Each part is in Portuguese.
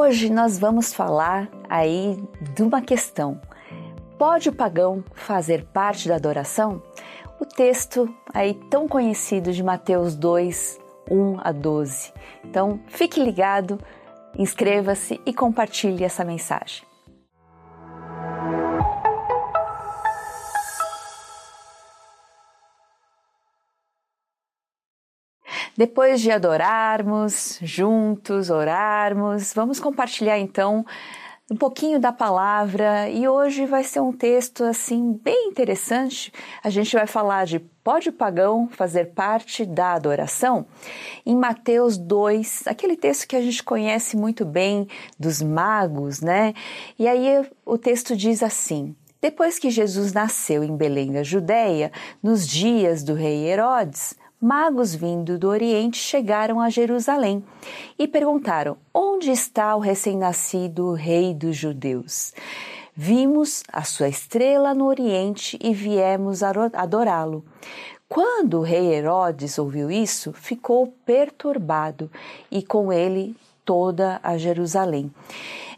Hoje nós vamos falar aí de uma questão. Pode o pagão fazer parte da adoração? O texto aí tão conhecido de Mateus 2, 1 a 12. Então, fique ligado, inscreva-se e compartilhe essa mensagem. Depois de adorarmos juntos, orarmos, vamos compartilhar então um pouquinho da palavra e hoje vai ser um texto assim bem interessante. A gente vai falar de pode o pagão fazer parte da adoração? Em Mateus 2, aquele texto que a gente conhece muito bem dos magos, né? E aí o texto diz assim: Depois que Jesus nasceu em Belém da Judéia, nos dias do rei Herodes, magos vindo do Oriente chegaram a Jerusalém e perguntaram: Onde está o recém-nascido rei dos judeus? Vimos a sua estrela no Oriente e viemos adorá-lo. Quando o rei Herodes ouviu isso, ficou perturbado e com ele toda a Jerusalém.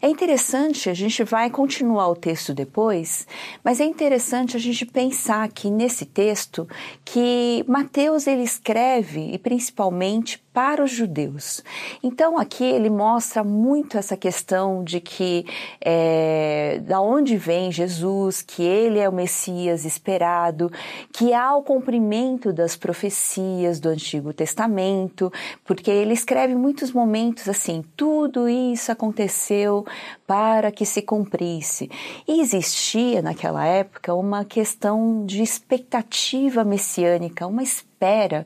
É interessante, a gente vai continuar o texto depois, mas é interessante a gente pensar aqui nesse texto que Mateus ele escreve e principalmente para os judeus. Então aqui ele mostra muito essa questão de que é, da onde vem Jesus, que ele é o Messias esperado, que há o cumprimento das profecias do Antigo Testamento, porque ele escreve muitos momentos assim, tudo isso aconteceu para que se cumprisse. E existia naquela época uma questão de expectativa messiânica, uma espera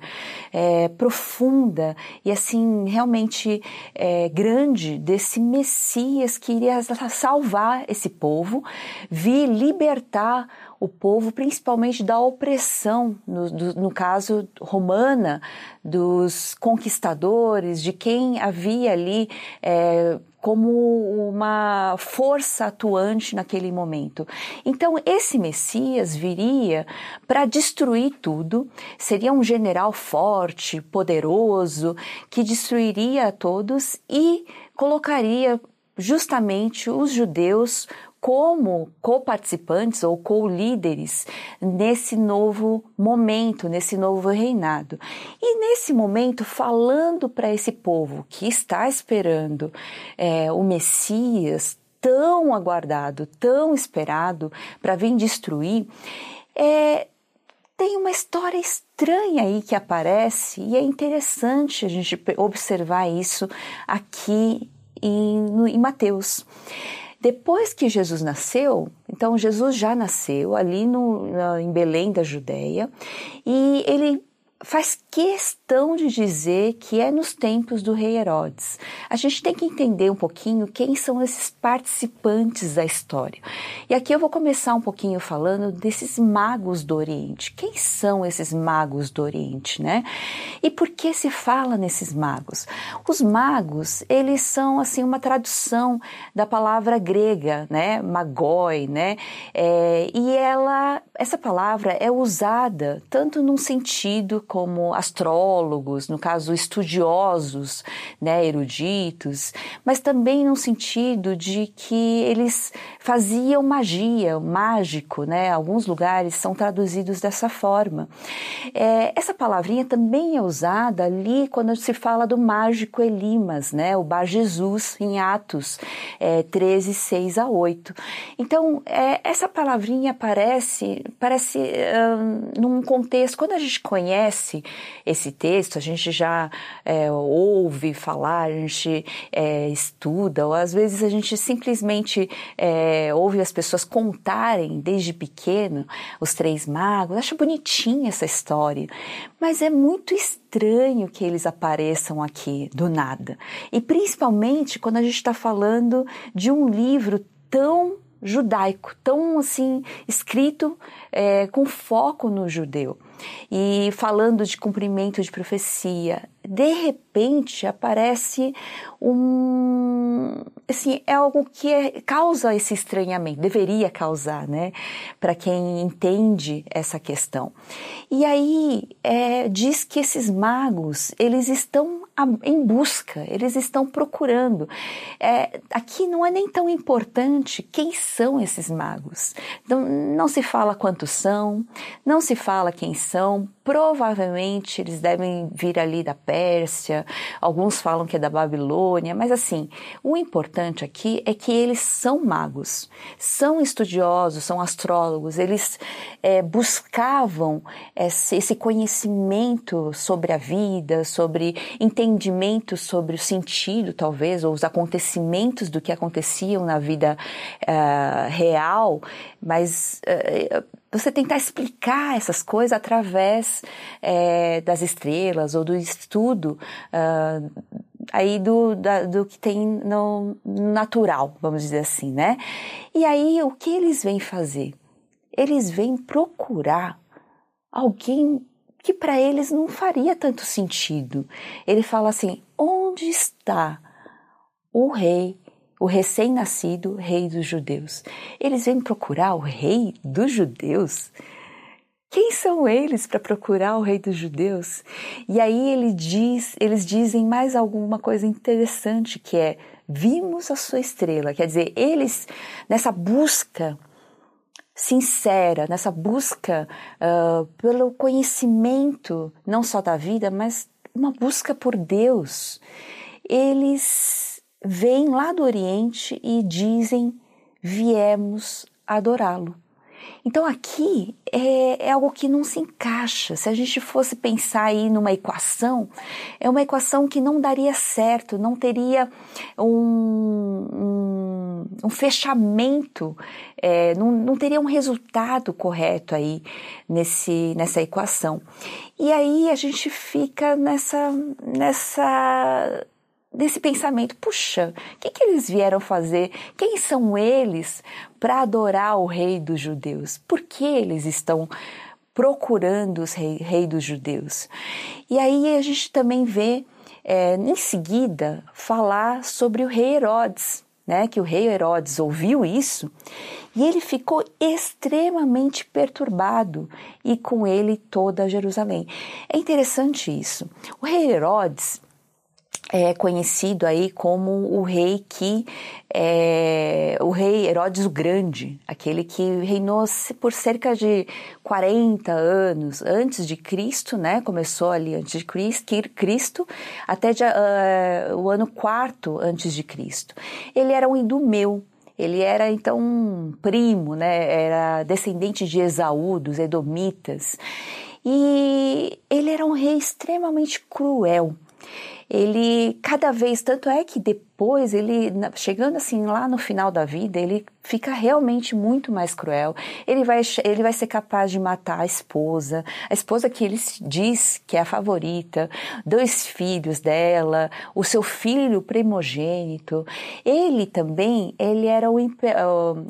é, profunda e assim realmente é, grande desse Messias que iria salvar esse povo, vir libertar o povo, principalmente da opressão, no, do, no caso romana, dos conquistadores, de quem havia ali é, como uma força atuante naquele momento. Então, esse Messias viria para destruir tudo, seria um general forte, poderoso, que destruiria a todos e colocaria justamente os judeus como co-participantes ou co-líderes nesse novo momento, nesse novo reinado. E nesse momento, falando para esse povo que está esperando é, o Messias tão aguardado, tão esperado para vir destruir, é, tem uma história estranha aí que aparece e é interessante a gente observar isso aqui em, em Mateus. Depois que Jesus nasceu, então Jesus já nasceu ali no, em Belém da Judéia e ele faz questão de dizer que é nos tempos do rei Herodes. A gente tem que entender um pouquinho quem são esses participantes da história. E aqui eu vou começar um pouquinho falando desses magos do Oriente. Quem são esses magos do Oriente, né? E por que se fala nesses magos? Os magos, eles são assim uma tradução da palavra grega, né? Magoi, né? É, e ela, essa palavra é usada tanto num sentido como astrólogos, no caso estudiosos, né, eruditos, mas também no sentido de que eles faziam magia, mágico, né? Alguns lugares são traduzidos dessa forma. É, essa palavrinha também é usada ali quando se fala do mágico Elimas, né? O Bar Jesus em Atos é, 13, 6 a 8. Então, é, essa palavrinha aparece, parece um, num contexto, quando a gente conhece esse texto, a gente já é, ouve falar, a gente é, estuda, ou às vezes a gente simplesmente é, ouve as pessoas contarem desde pequeno os três magos, acha bonitinha essa história, mas é muito estranho que eles apareçam aqui do nada. E principalmente quando a gente está falando de um livro tão judaico, tão assim, escrito é, com foco no judeu e falando de cumprimento de profecia. De repente aparece um, assim, é algo que é, causa esse estranhamento, deveria causar, né, para quem entende essa questão. E aí é, diz que esses magos eles estão em busca, eles estão procurando. É, aqui não é nem tão importante quem são esses magos. Então, não se fala quantos são, não se fala quem são. Provavelmente eles devem vir ali da Pérsia, alguns falam que é da Babilônia, mas assim, o importante aqui é que eles são magos, são estudiosos, são astrólogos, eles é, buscavam esse, esse conhecimento sobre a vida, sobre entendimento sobre o sentido, talvez, ou os acontecimentos do que aconteciam na vida uh, real, mas uh, você tentar explicar essas coisas através uh, das estrelas ou do estudo aí do, da, do que tem no natural, vamos dizer assim, né? E aí o que eles vêm fazer? Eles vêm procurar alguém que para eles não faria tanto sentido. Ele fala assim: onde está o rei, o recém-nascido rei dos judeus? Eles vêm procurar o rei dos judeus? Quem são eles para procurar o rei dos judeus? E aí ele diz, eles dizem mais alguma coisa interessante que é vimos a sua estrela. Quer dizer, eles nessa busca sincera, nessa busca uh, pelo conhecimento, não só da vida, mas uma busca por Deus. Eles vêm lá do Oriente e dizem: viemos adorá-lo. Então aqui é, é, algo que não se encaixa. Se a gente fosse pensar aí numa equação, é uma equação que não daria certo, não teria um, um, um fechamento, é, não, não teria um resultado correto aí nesse, nessa equação. E aí a gente fica nessa, nessa desse pensamento, puxa, o que, que eles vieram fazer? Quem são eles para adorar o rei dos judeus? Por que eles estão procurando os rei, rei dos judeus? E aí a gente também vê, é, em seguida, falar sobre o rei Herodes, né, que o rei Herodes ouviu isso e ele ficou extremamente perturbado e com ele toda Jerusalém. É interessante isso. O rei Herodes é conhecido aí como o rei que é, o rei Herodes o Grande, aquele que reinou por cerca de 40 anos antes de Cristo, né? Começou ali antes de Cristo até de, uh, o ano quarto antes de Cristo. Ele era um idumeu, ele era então um primo, né? Era descendente de Esaú, dos Edomitas. E ele era um rei extremamente cruel ele cada vez, tanto é que depois ele, chegando assim lá no final da vida, ele fica realmente muito mais cruel. Ele vai, ele vai ser capaz de matar a esposa, a esposa que ele diz que é a favorita, dois filhos dela, o seu filho primogênito. Ele também, ele era o,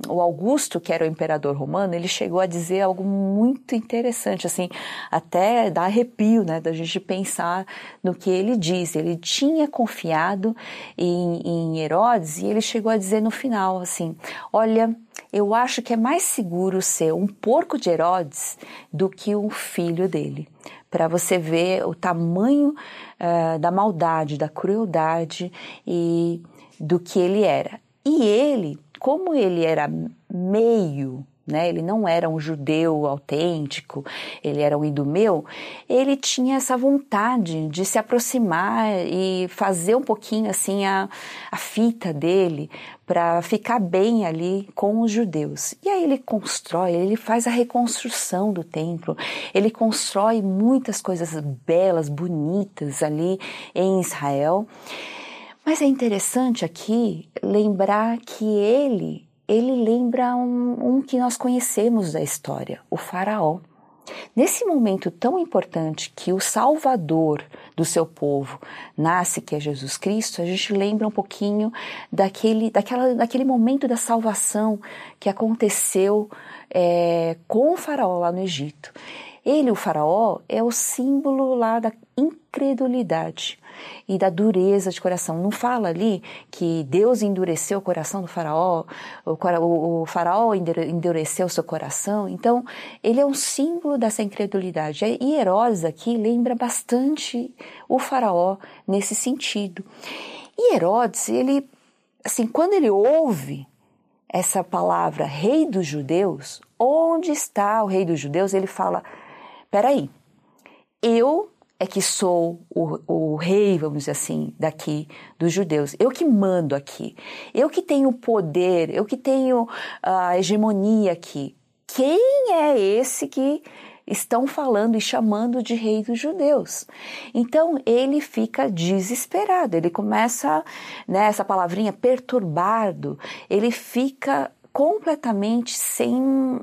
o Augusto, que era o imperador romano, ele chegou a dizer algo muito interessante, assim, até dá arrepio, né, da gente pensar no que ele diz. Ele tinha confiado em, em Herodes e ele chegou a dizer no final, assim, olha, eu acho que é mais seguro ser um porco de Herodes do que um filho dele. Para você ver o tamanho uh, da maldade, da crueldade e do que ele era. E ele, como ele era meio né? Ele não era um judeu autêntico, ele era um idumeu. Ele tinha essa vontade de se aproximar e fazer um pouquinho assim a, a fita dele para ficar bem ali com os judeus. E aí ele constrói, ele faz a reconstrução do templo, ele constrói muitas coisas belas, bonitas ali em Israel. Mas é interessante aqui lembrar que ele ele lembra um, um que nós conhecemos da história, o Faraó. Nesse momento tão importante que o Salvador do seu povo nasce, que é Jesus Cristo, a gente lembra um pouquinho daquele, daquela, daquele momento da salvação que aconteceu é, com o Faraó lá no Egito. Ele, o Faraó, é o símbolo lá da, incredulidade e da dureza de coração. Não fala ali que Deus endureceu o coração do faraó, o, faraó endureceu seu coração. Então, ele é um símbolo dessa incredulidade. E Herodes aqui lembra bastante o faraó nesse sentido. E Herodes, ele, assim, quando ele ouve essa palavra rei dos judeus, onde está o rei dos judeus? Ele fala, peraí, eu é que sou o, o, rei, vamos dizer assim, daqui dos judeus. Eu que mando aqui. Eu que tenho poder, eu que tenho a hegemonia aqui. Quem é esse que estão falando e chamando de rei dos judeus? Então ele fica desesperado, ele começa, né, essa palavrinha perturbado, ele fica completamente sem,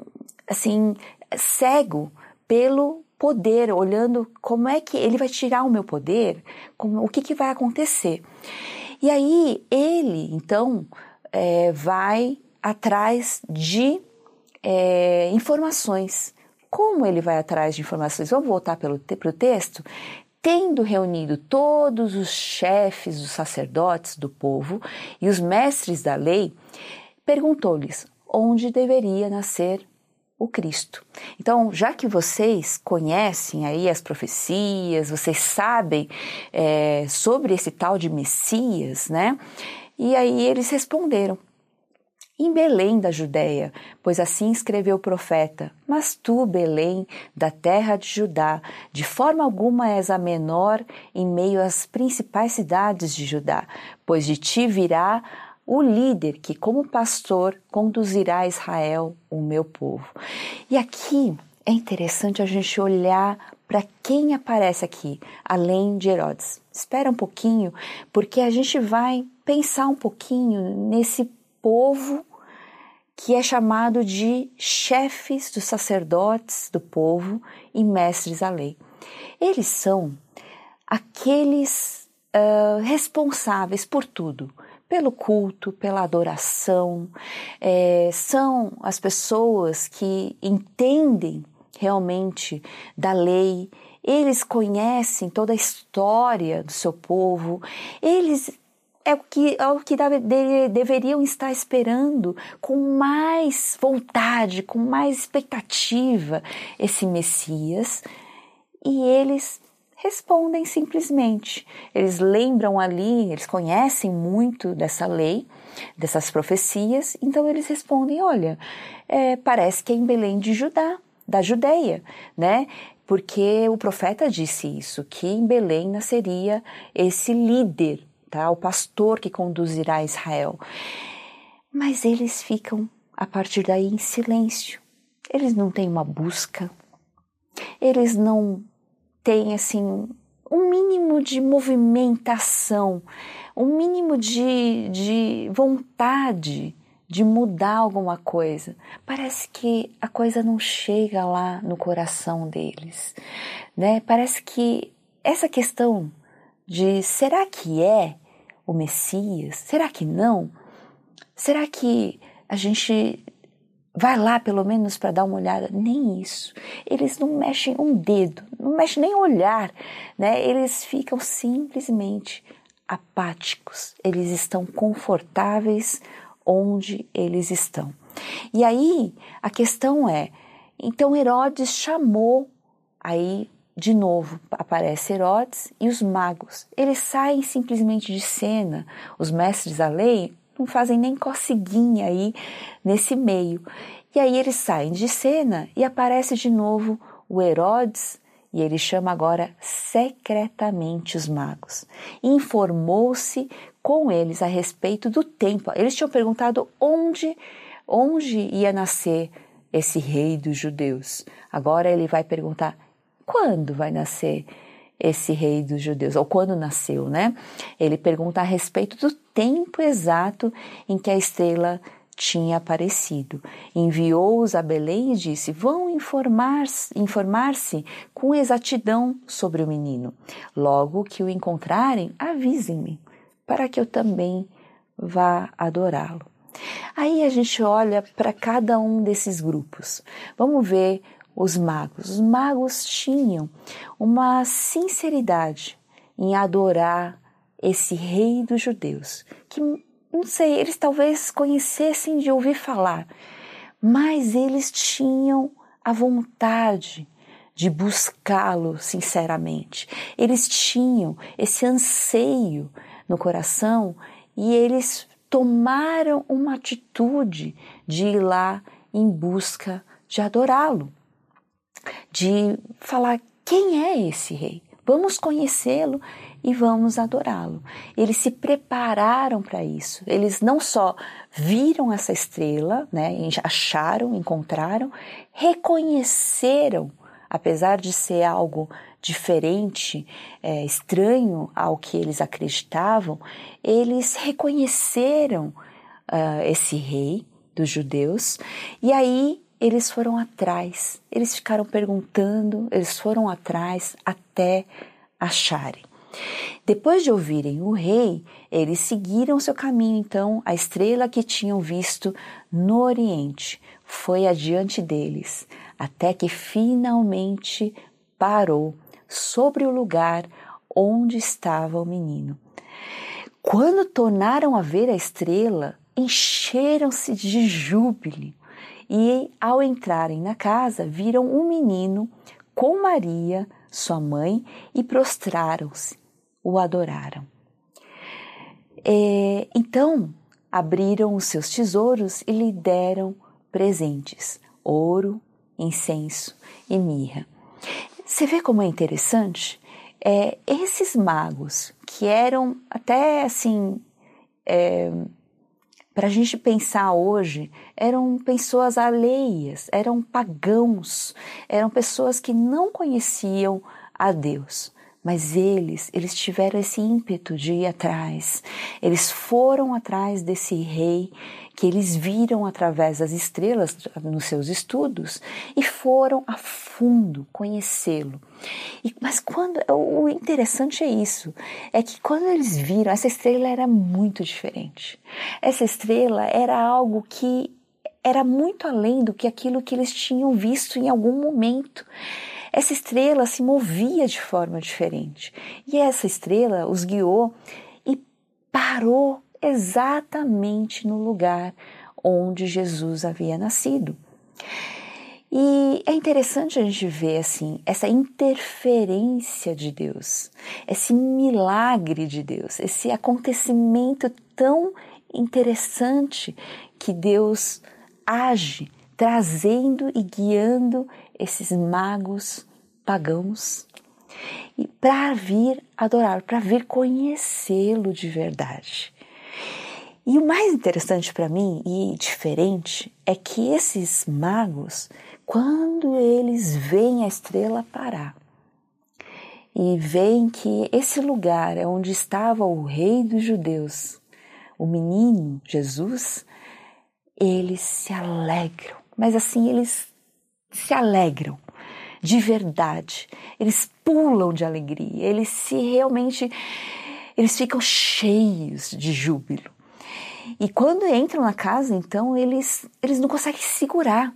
assim, cego pelo poder, olhando como é que ele vai tirar o meu poder, como, o que, que vai acontecer. E aí ele, então, é, vai atrás de é, informações. Como ele vai atrás de informações? Vamos voltar para o texto? Tendo reunido todos os chefes, os sacerdotes do povo e os mestres da lei, perguntou-lhes onde deveria nascer o Cristo. Então, já que vocês conhecem aí as profecias, vocês sabem é, sobre esse tal de Messias, né? E aí eles responderam: em Belém da Judéia, pois assim escreveu o profeta: Mas tu, Belém, da terra de Judá, de forma alguma és a menor em meio às principais cidades de Judá, pois de ti virá o líder que, como pastor, conduzirá Israel, o meu povo. E aqui é interessante a gente olhar para quem aparece aqui, além de Herodes. Espera um pouquinho, porque a gente vai pensar um pouquinho nesse povo que é chamado de chefes dos sacerdotes do povo e mestres da lei. Eles são aqueles uh, responsáveis por tudo, pelo culto, pela adoração, é, são as pessoas que entendem realmente da lei, eles conhecem toda a história do seu povo, eles é o que, é o que deve, de, deveriam estar esperando com mais vontade, com mais expectativa esse Messias, e eles respondem simplesmente. Eles lembram ali, eles conhecem muito dessa lei, dessas profecias, então eles respondem: olha, é, parece que é em Belém de Judá, da Judeia, né? Porque o profeta disse isso, que em Belém nasceria esse líder, tá? O pastor que conduzirá Israel. Mas eles ficam a partir daí em silêncio. Eles não têm uma busca, eles não tem assim um mínimo de movimentação, um mínimo de, de vontade de mudar alguma coisa. Parece que a coisa não chega lá no coração deles, né? Parece que essa questão de será que é o Messias? Será que não? Será que a gente vai lá pelo menos para dar uma olhada, nem isso. Eles não mexem um dedo, não mexem nem olhar, né? Eles ficam simplesmente apáticos. Eles estão confortáveis onde eles estão. E aí a questão é, então Herodes chamou aí de novo aparece Herodes e os magos. Eles saem simplesmente de cena. Os mestres da lei não fazem nem coceguinha aí nesse meio. E aí eles saem de cena e aparece de novo o Herodes e ele chama agora secretamente os magos. Informou-se com eles a respeito do tempo. Eles tinham perguntado onde, onde ia nascer esse rei dos judeus. Agora ele vai perguntar quando vai nascer esse rei dos judeus, ou quando nasceu, né? Ele pergunta a respeito do tempo exato em que a estrela tinha aparecido. Enviou-os a Belém e disse: Vão informar-se informar com exatidão sobre o menino. Logo que o encontrarem, avisem-me, para que eu também vá adorá-lo. Aí a gente olha para cada um desses grupos. Vamos ver os magos? Os magos tinham uma sinceridade em adorar esse rei dos judeus, que não sei, eles talvez conhecessem de ouvir falar, mas eles tinham a vontade de buscá-lo sinceramente. Eles tinham esse anseio no coração e eles tomaram uma atitude de ir lá em busca de adorá-lo, de falar quem é esse rei. Vamos conhecê-lo e vamos adorá-lo. Eles se prepararam para isso. Eles não só viram essa estrela, né, acharam, encontraram, reconheceram, apesar de ser algo diferente, é, estranho ao que eles acreditavam, eles reconheceram uh, esse rei dos judeus e aí eles foram atrás, eles ficaram perguntando, eles foram atrás até acharem. Depois de ouvirem o rei, eles seguiram seu caminho, então a estrela que tinham visto no Oriente foi adiante deles, até que finalmente parou sobre o lugar onde estava o menino. Quando tornaram a ver a estrela, encheram-se de júbilo e, ao entrarem na casa, viram um menino com Maria, sua mãe, e prostraram-se o adoraram. É, então abriram os seus tesouros e lhe deram presentes: ouro, incenso e mirra. Você vê como é interessante? É, esses magos que eram até assim, é, para a gente pensar hoje, eram pessoas alheias, eram pagãos, eram pessoas que não conheciam a Deus. Mas eles, eles tiveram esse ímpeto de ir atrás. Eles foram atrás desse rei que eles viram através das estrelas nos seus estudos e foram a fundo conhecê-lo. Mas quando o interessante é isso, é que quando eles viram essa estrela era muito diferente. Essa estrela era algo que era muito além do que aquilo que eles tinham visto em algum momento. Essa estrela se movia de forma diferente. E essa estrela os guiou e parou exatamente no lugar onde Jesus havia nascido. E é interessante a gente ver assim essa interferência de Deus, esse milagre de Deus, esse acontecimento tão interessante que Deus age trazendo e guiando esses magos pagãos e para vir adorar, para vir conhecê-lo de verdade. E o mais interessante para mim e diferente é que esses magos, quando eles veem a estrela parar e veem que esse lugar é onde estava o rei dos judeus, o menino Jesus, eles se alegram mas assim eles se alegram de verdade, eles pulam de alegria, eles se realmente eles ficam cheios de júbilo. E quando entram na casa, então eles eles não conseguem segurar.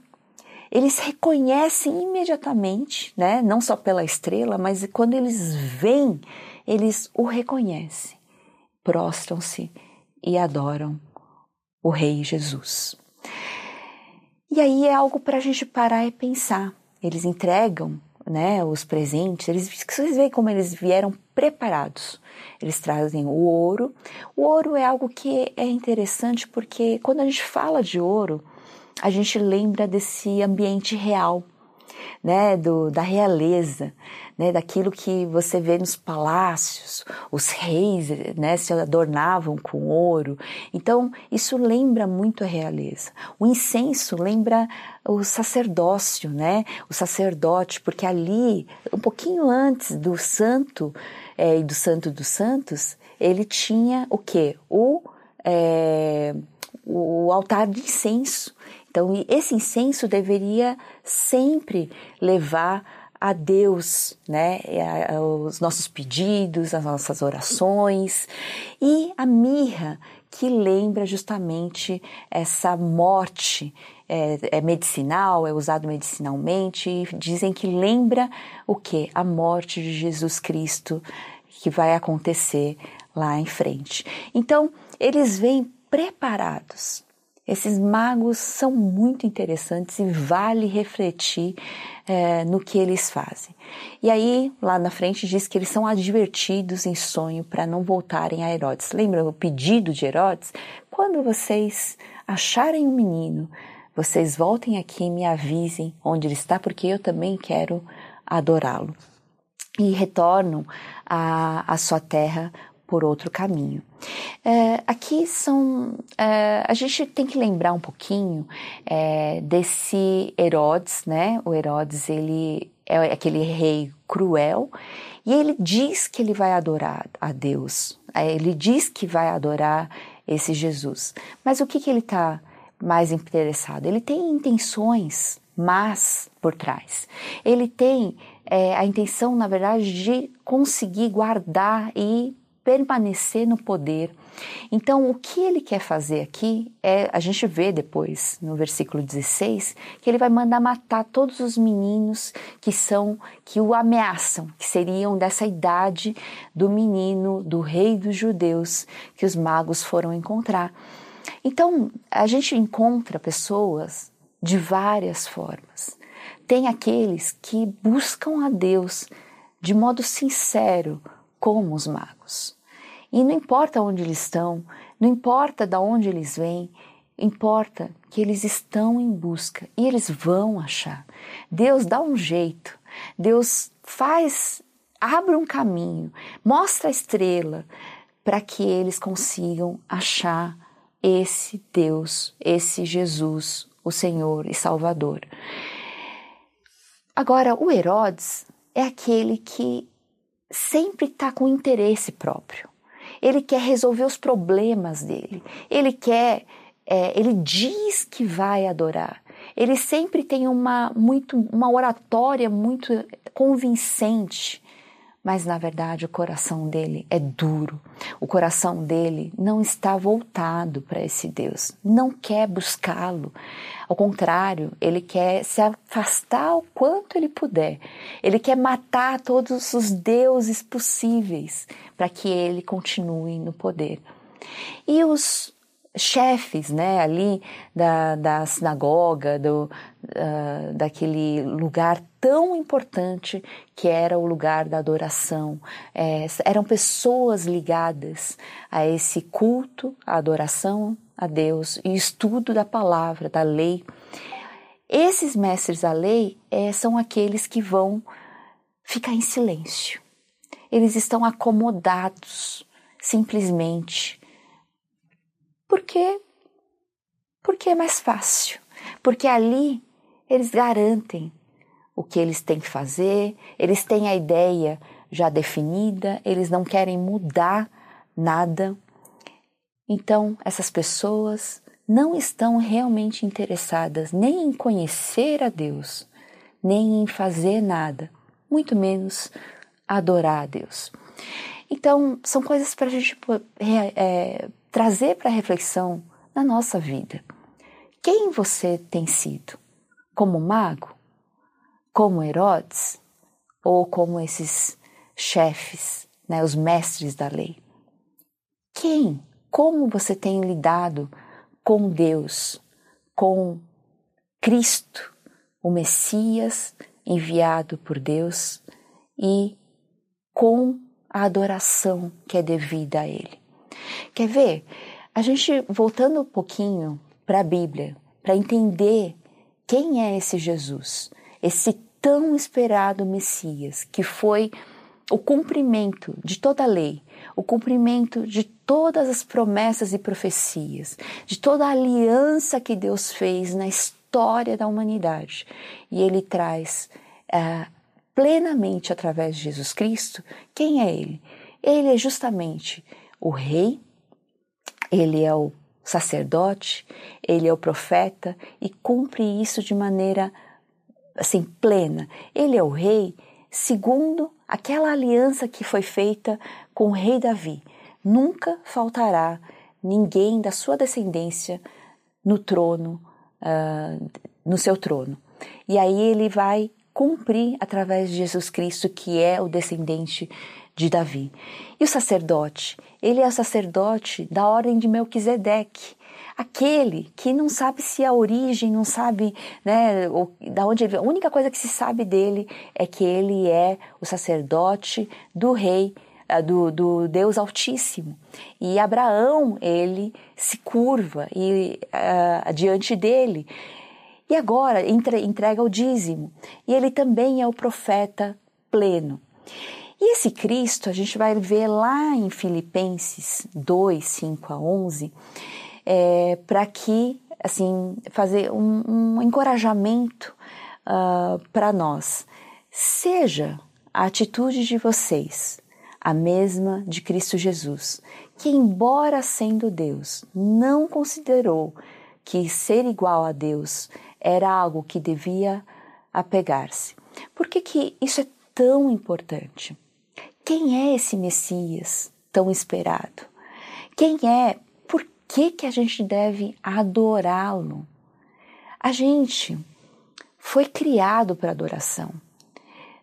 Eles reconhecem imediatamente, né? Não só pela estrela, mas quando eles veem, eles o reconhecem, prostram-se e adoram o Rei Jesus. E aí é algo para a gente parar e pensar. Eles entregam né, os presentes, eles, vocês veem como eles vieram preparados. Eles trazem o ouro. O ouro é algo que é interessante porque quando a gente fala de ouro, a gente lembra desse ambiente real, né, do, da realeza, né, daquilo que você vê nos palácios, os reis né, se adornavam com ouro. Então, isso lembra muito a realeza. O incenso lembra o sacerdócio, né, o sacerdote, porque ali, um pouquinho antes do santo é, e do santo dos santos, ele tinha o que? O, é, o altar de incenso. Então, esse incenso deveria sempre levar a Deus, né, os nossos pedidos, as nossas orações e a mirra, que lembra justamente essa morte. É, é, medicinal, é usado medicinalmente, dizem que lembra o que? A morte de Jesus Cristo que vai acontecer lá em frente. Então, eles vêm preparados. Esses magos são muito interessantes e vale refletir é, no que eles fazem. E aí, lá na frente, diz que eles são advertidos em sonho para não voltarem a Herodes. Lembra o pedido de Herodes? Quando vocês acharem um menino, vocês voltem aqui e me avisem onde ele está, porque eu também quero adorá-lo. E retornam à, à sua terra por outro caminho. É, aqui são. É, a gente tem que lembrar um pouquinho é, desse Herodes, né? O Herodes, ele é aquele rei cruel e ele diz que ele vai adorar a Deus, é, ele diz que vai adorar esse Jesus. Mas o que, que ele está mais interessado? Ele tem intenções más por trás. Ele tem é, a intenção, na verdade, de conseguir guardar e permanecer no poder. Então, o que ele quer fazer aqui é, a gente vê depois no versículo 16, que ele vai mandar matar todos os meninos que são que o ameaçam, que seriam dessa idade do menino, do rei dos judeus que os magos foram encontrar. Então, a gente encontra pessoas de várias formas. Tem aqueles que buscam a Deus de modo sincero, como os magos. E não importa onde eles estão, não importa de onde eles vêm, importa que eles estão em busca e eles vão achar. Deus dá um jeito, Deus faz, abre um caminho, mostra a estrela para que eles consigam achar esse Deus, esse Jesus, o Senhor e Salvador. Agora, o Herodes é aquele que sempre está com interesse próprio ele quer resolver os problemas dele, ele quer, é, ele diz que vai adorar. Ele sempre tem uma, muito, uma oratória muito convincente, mas na verdade o coração dele é duro. O coração dele não está voltado para esse Deus, não quer buscá-lo. Ao contrário, ele quer se afastar o quanto ele puder. Ele quer matar todos os deuses possíveis para que ele continue no poder. E os chefes, né, ali da, da sinagoga, do, uh, daquele lugar tão importante que era o lugar da adoração. É, eram pessoas ligadas a esse culto, a adoração a Deus e estudo da palavra, da lei. Esses mestres da lei é, são aqueles que vão ficar em silêncio. Eles estão acomodados, simplesmente. Por quê? Porque é mais fácil. Porque ali eles garantem o que eles têm que fazer, eles têm a ideia já definida, eles não querem mudar nada. Então, essas pessoas não estão realmente interessadas nem em conhecer a Deus, nem em fazer nada, muito menos adorar a Deus. Então, são coisas para a gente é, trazer para reflexão na nossa vida. Quem você tem sido? Como mago? Como Herodes? Ou como esses chefes, né, os mestres da lei? Quem como você tem lidado com Deus, com Cristo, o Messias enviado por Deus e com a adoração que é devida a Ele. Quer ver? A gente voltando um pouquinho para a Bíblia, para entender quem é esse Jesus, esse tão esperado Messias, que foi o cumprimento de toda a lei, o cumprimento de todas as promessas e profecias, de toda a aliança que Deus fez na história da humanidade. E Ele traz é, plenamente através de Jesus Cristo quem é Ele. Ele é justamente o Rei, Ele é o sacerdote, Ele é o profeta e cumpre isso de maneira assim plena. Ele é o Rei segundo aquela aliança que foi feita com o rei Davi. Nunca faltará ninguém da sua descendência no trono, uh, no seu trono. E aí ele vai cumprir através de Jesus Cristo, que é o descendente de Davi. E o sacerdote? Ele é o sacerdote da ordem de Melquisedeque, aquele que não sabe se a origem, não sabe, né, da onde ele, a única coisa que se sabe dele é que ele é o sacerdote do rei eh, do, do, Deus Altíssimo. E Abraão, ele se curva e, uh, diante dele. E agora entre, entrega o dízimo. E ele também é o profeta pleno. E esse Cristo, a gente vai ver lá em Filipenses 2, 5 a 11, é, para que, assim, fazer um, um encorajamento uh, para nós. Seja a atitude de vocês a mesma de Cristo Jesus, que, embora sendo Deus, não considerou que ser igual a Deus era algo que devia apegar-se. Por que, que isso é tão importante? Quem é esse Messias tão esperado? Quem é? Por que, que a gente deve adorá-lo? A gente foi criado para adoração.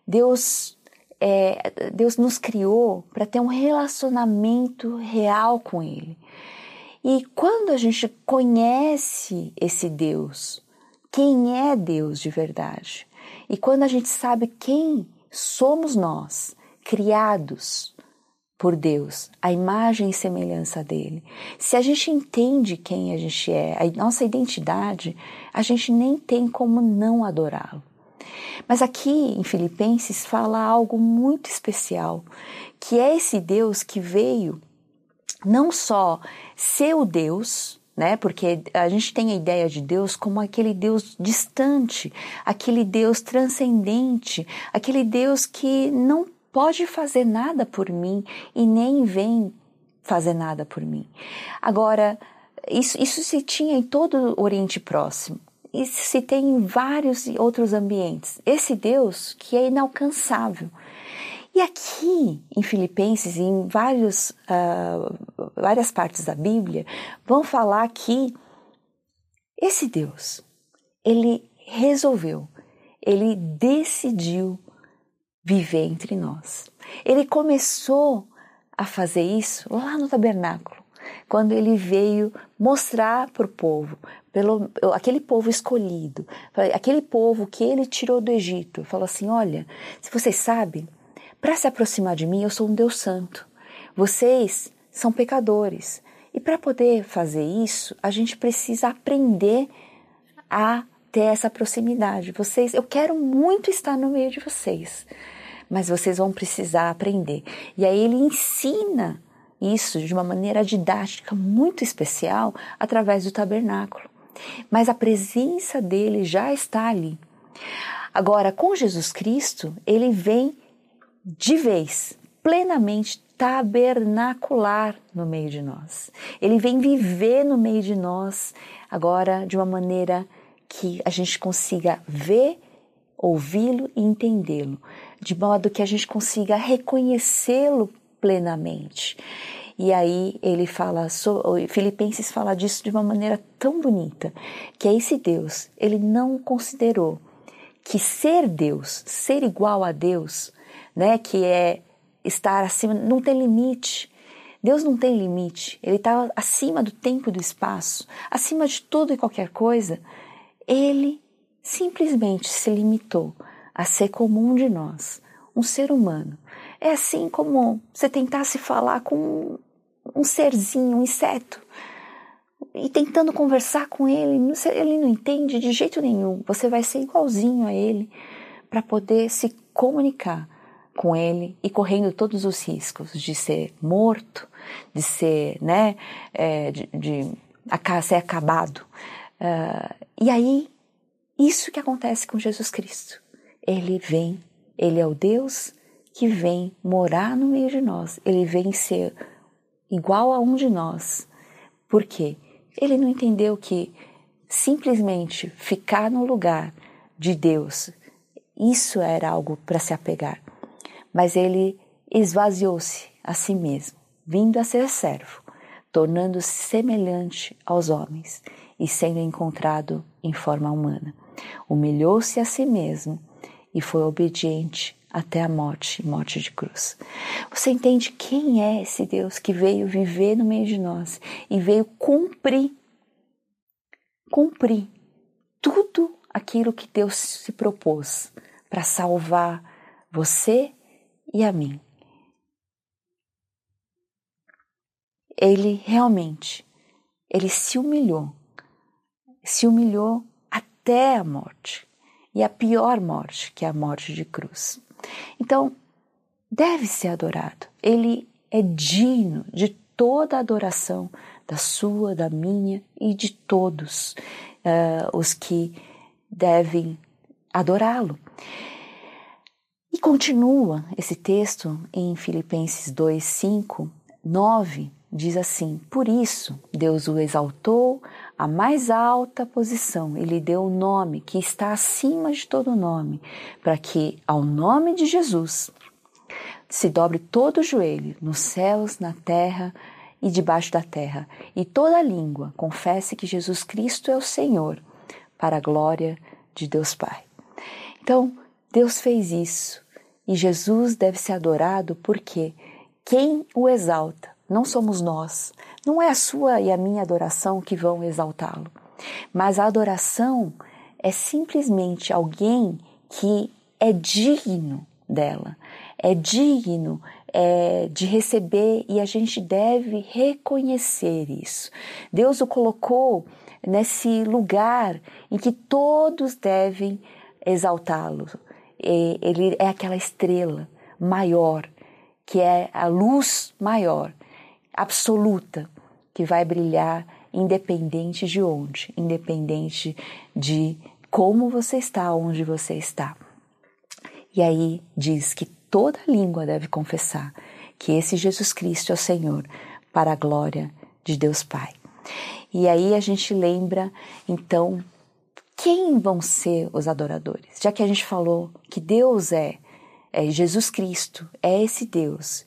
Deus é, Deus nos criou para ter um relacionamento real com Ele. E quando a gente conhece esse Deus, quem é Deus de verdade, e quando a gente sabe quem somos nós, criados por Deus, a imagem e semelhança dele, se a gente entende quem a gente é, a nossa identidade, a gente nem tem como não adorá-lo. Mas aqui em Filipenses fala algo muito especial, que é esse Deus que veio não só ser o Deus, né? Porque a gente tem a ideia de Deus como aquele Deus distante, aquele Deus transcendente, aquele Deus que não pode fazer nada por mim e nem vem fazer nada por mim. Agora, isso, isso se tinha em todo o Oriente Próximo e se tem em vários outros ambientes. Esse Deus que é inalcançável. E aqui em Filipenses, em vários, uh, várias partes da Bíblia, vão falar que esse Deus, ele resolveu, ele decidiu viver entre nós. Ele começou a fazer isso lá no tabernáculo quando ele veio mostrar para o povo, pelo aquele povo escolhido, aquele povo que ele tirou do Egito, falou assim: olha, se vocês sabem, para se aproximar de mim, eu sou um Deus santo. Vocês são pecadores. E para poder fazer isso, a gente precisa aprender a ter essa proximidade. Vocês, eu quero muito estar no meio de vocês, mas vocês vão precisar aprender. E aí ele ensina isso de uma maneira didática muito especial através do tabernáculo. Mas a presença dele já está ali. Agora, com Jesus Cristo, ele vem de vez, plenamente tabernacular no meio de nós. Ele vem viver no meio de nós, agora de uma maneira que a gente consiga ver, ouvi-lo e entendê-lo, de modo que a gente consiga reconhecê-lo plenamente. E aí ele fala, Filipenses fala disso de uma maneira tão bonita, que é esse Deus, ele não considerou que ser Deus, ser igual a Deus, né, que é estar acima, não tem limite. Deus não tem limite, ele está acima do tempo e do espaço, acima de tudo e qualquer coisa. Ele simplesmente se limitou a ser comum de nós, um ser humano, é assim como você tentasse falar com um serzinho, um inseto, e tentando conversar com ele, ele não entende de jeito nenhum. Você vai ser igualzinho a ele para poder se comunicar com ele e correndo todos os riscos de ser morto, de ser, né, é, de, de, ser acabado. Uh, e aí, isso que acontece com Jesus Cristo. Ele vem, ele é o Deus que vem morar no meio de nós, ele vem ser igual a um de nós. Por quê? Ele não entendeu que simplesmente ficar no lugar de Deus, isso era algo para se apegar. Mas ele esvaziou-se a si mesmo, vindo a ser servo, tornando-se semelhante aos homens e sendo encontrado em forma humana. Humilhou-se a si mesmo e foi obediente até a morte morte de cruz. Você entende quem é esse Deus que veio viver no meio de nós e veio cumprir cumprir tudo aquilo que Deus se propôs para salvar você e a mim. Ele realmente, ele se humilhou, se humilhou até a morte, e a pior morte, que é a morte de cruz. Então, deve ser adorado. Ele é digno de toda a adoração da sua, da minha e de todos uh, os que devem adorá-lo. E continua esse texto em Filipenses 2, 5, 9, diz assim: Por isso Deus o exaltou à mais alta posição e lhe deu o um nome que está acima de todo nome, para que ao nome de Jesus se dobre todo o joelho nos céus, na terra e debaixo da terra, e toda língua confesse que Jesus Cristo é o Senhor, para a glória de Deus Pai. Então, Deus fez isso e Jesus deve ser adorado porque quem o exalta não somos nós, não é a sua e a minha adoração que vão exaltá-lo, mas a adoração é simplesmente alguém que é digno dela, é digno é, de receber e a gente deve reconhecer isso. Deus o colocou nesse lugar em que todos devem exaltá-lo. Ele é aquela estrela maior, que é a luz maior, absoluta, que vai brilhar independente de onde, independente de como você está, onde você está. E aí diz que toda língua deve confessar que esse Jesus Cristo é o Senhor, para a glória de Deus Pai. E aí a gente lembra, então, quem vão ser os adoradores? Já que a gente falou que Deus é, é Jesus Cristo, é esse Deus,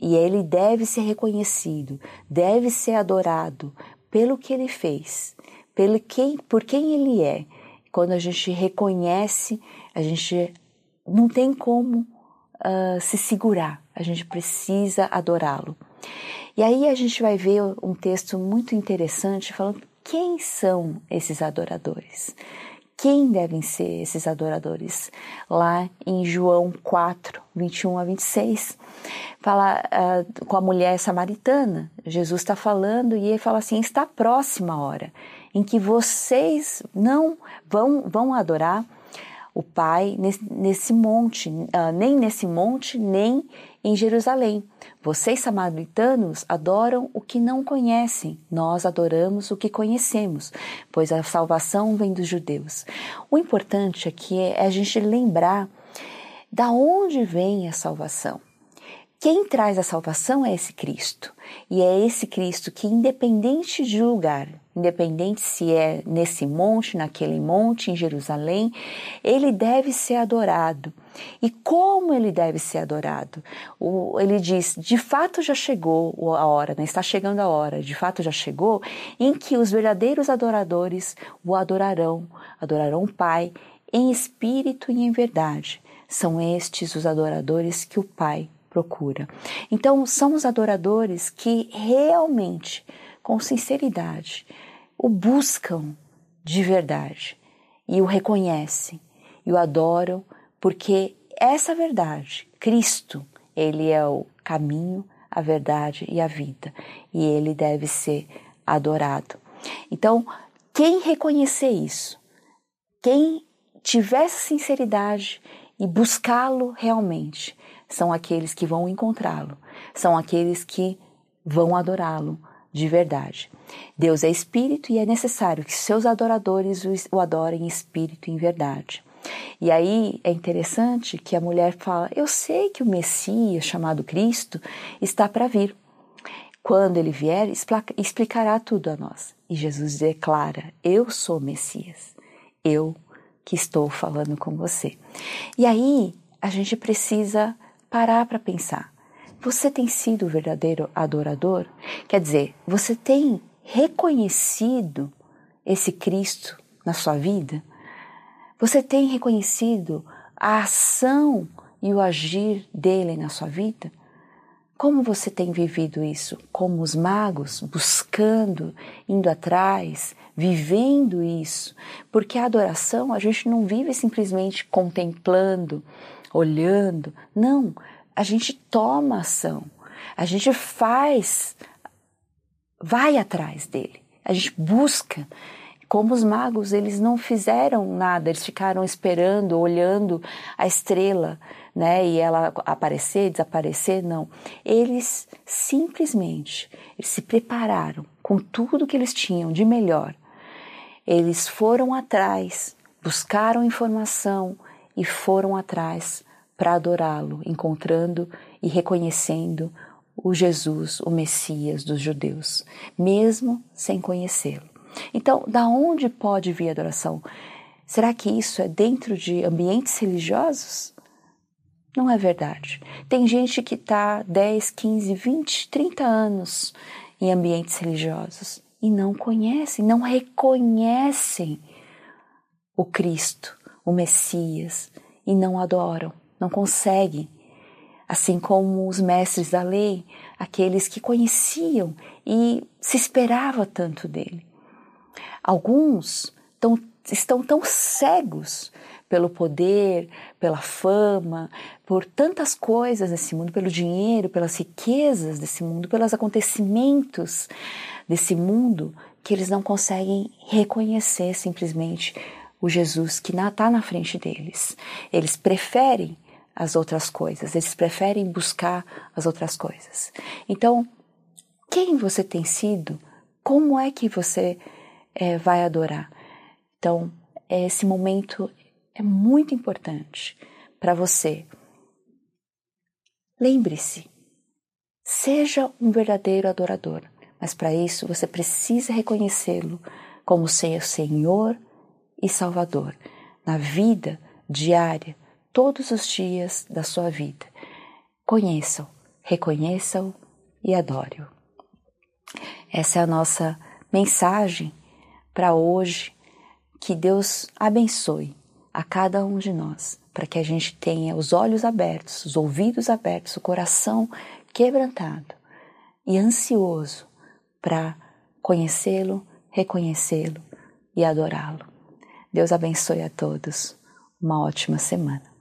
e ele deve ser reconhecido, deve ser adorado pelo que ele fez, pelo quem, por quem ele é. Quando a gente reconhece, a gente não tem como uh, se segurar, a gente precisa adorá-lo. E aí a gente vai ver um texto muito interessante falando quem são esses adoradores. Quem devem ser esses adoradores? Lá em João 4, 21 a 26, fala uh, com a mulher samaritana. Jesus está falando e ele fala assim: está próxima a hora em que vocês não vão, vão adorar o Pai nesse, nesse monte, uh, nem nesse monte, nem em Jerusalém. Vocês, samaritanos, adoram o que não conhecem, nós adoramos o que conhecemos, pois a salvação vem dos judeus. O importante aqui é a gente lembrar da onde vem a salvação. Quem traz a salvação é esse Cristo. E é esse Cristo que, independente de lugar, independente se é nesse monte, naquele monte, em Jerusalém, ele deve ser adorado. E como ele deve ser adorado? O, ele diz: de fato já chegou a hora, né? está chegando a hora, de fato já chegou, em que os verdadeiros adoradores o adorarão, adorarão o Pai em espírito e em verdade. São estes os adoradores que o Pai procura. Então, são os adoradores que realmente, com sinceridade, o buscam de verdade e o reconhecem e o adoram, porque essa verdade, Cristo, ele é o caminho, a verdade e a vida, e ele deve ser adorado. Então, quem reconhecer isso, quem tiver essa sinceridade e buscá-lo realmente, são aqueles que vão encontrá-lo, são aqueles que vão adorá-lo de verdade. Deus é espírito e é necessário que seus adoradores o adorem em espírito e em verdade. E aí é interessante que a mulher fala: Eu sei que o Messias, chamado Cristo, está para vir. Quando ele vier, explicará tudo a nós. E Jesus declara: Eu sou o Messias. Eu que estou falando com você. E aí a gente precisa parar para pensar. Você tem sido o verdadeiro adorador? Quer dizer, você tem reconhecido esse Cristo na sua vida? Você tem reconhecido a ação e o agir dele na sua vida? Como você tem vivido isso? Como os magos, buscando, indo atrás, vivendo isso? Porque a adoração a gente não vive simplesmente contemplando, olhando. Não, a gente toma ação, a gente faz, vai atrás dele, a gente busca. Como os magos, eles não fizeram nada, eles ficaram esperando, olhando a estrela, né, e ela aparecer, desaparecer, não. Eles simplesmente, eles se prepararam com tudo que eles tinham de melhor. Eles foram atrás, buscaram informação e foram atrás para adorá-lo, encontrando e reconhecendo o Jesus, o Messias dos judeus, mesmo sem conhecê-lo. Então, da onde pode vir a adoração? Será que isso é dentro de ambientes religiosos? Não é verdade. Tem gente que está 10, 15, 20, 30 anos em ambientes religiosos e não conhecem, não reconhecem o Cristo, o Messias e não adoram, não conseguem. Assim como os mestres da lei, aqueles que conheciam e se esperava tanto dele. Alguns tão, estão tão cegos pelo poder, pela fama, por tantas coisas desse mundo, pelo dinheiro, pelas riquezas desse mundo, pelos acontecimentos desse mundo, que eles não conseguem reconhecer simplesmente o Jesus que está na frente deles. Eles preferem as outras coisas, eles preferem buscar as outras coisas. Então, quem você tem sido? Como é que você é, vai adorar. Então, esse momento é muito importante para você. Lembre-se, seja um verdadeiro adorador, mas para isso você precisa reconhecê-lo como seu Senhor e Salvador na vida diária, todos os dias da sua vida. Conheça-o, reconheça-o e adore-o. Essa é a nossa mensagem para hoje. Que Deus abençoe a cada um de nós, para que a gente tenha os olhos abertos, os ouvidos abertos, o coração quebrantado e ansioso para conhecê-lo, reconhecê-lo e adorá-lo. Deus abençoe a todos. Uma ótima semana.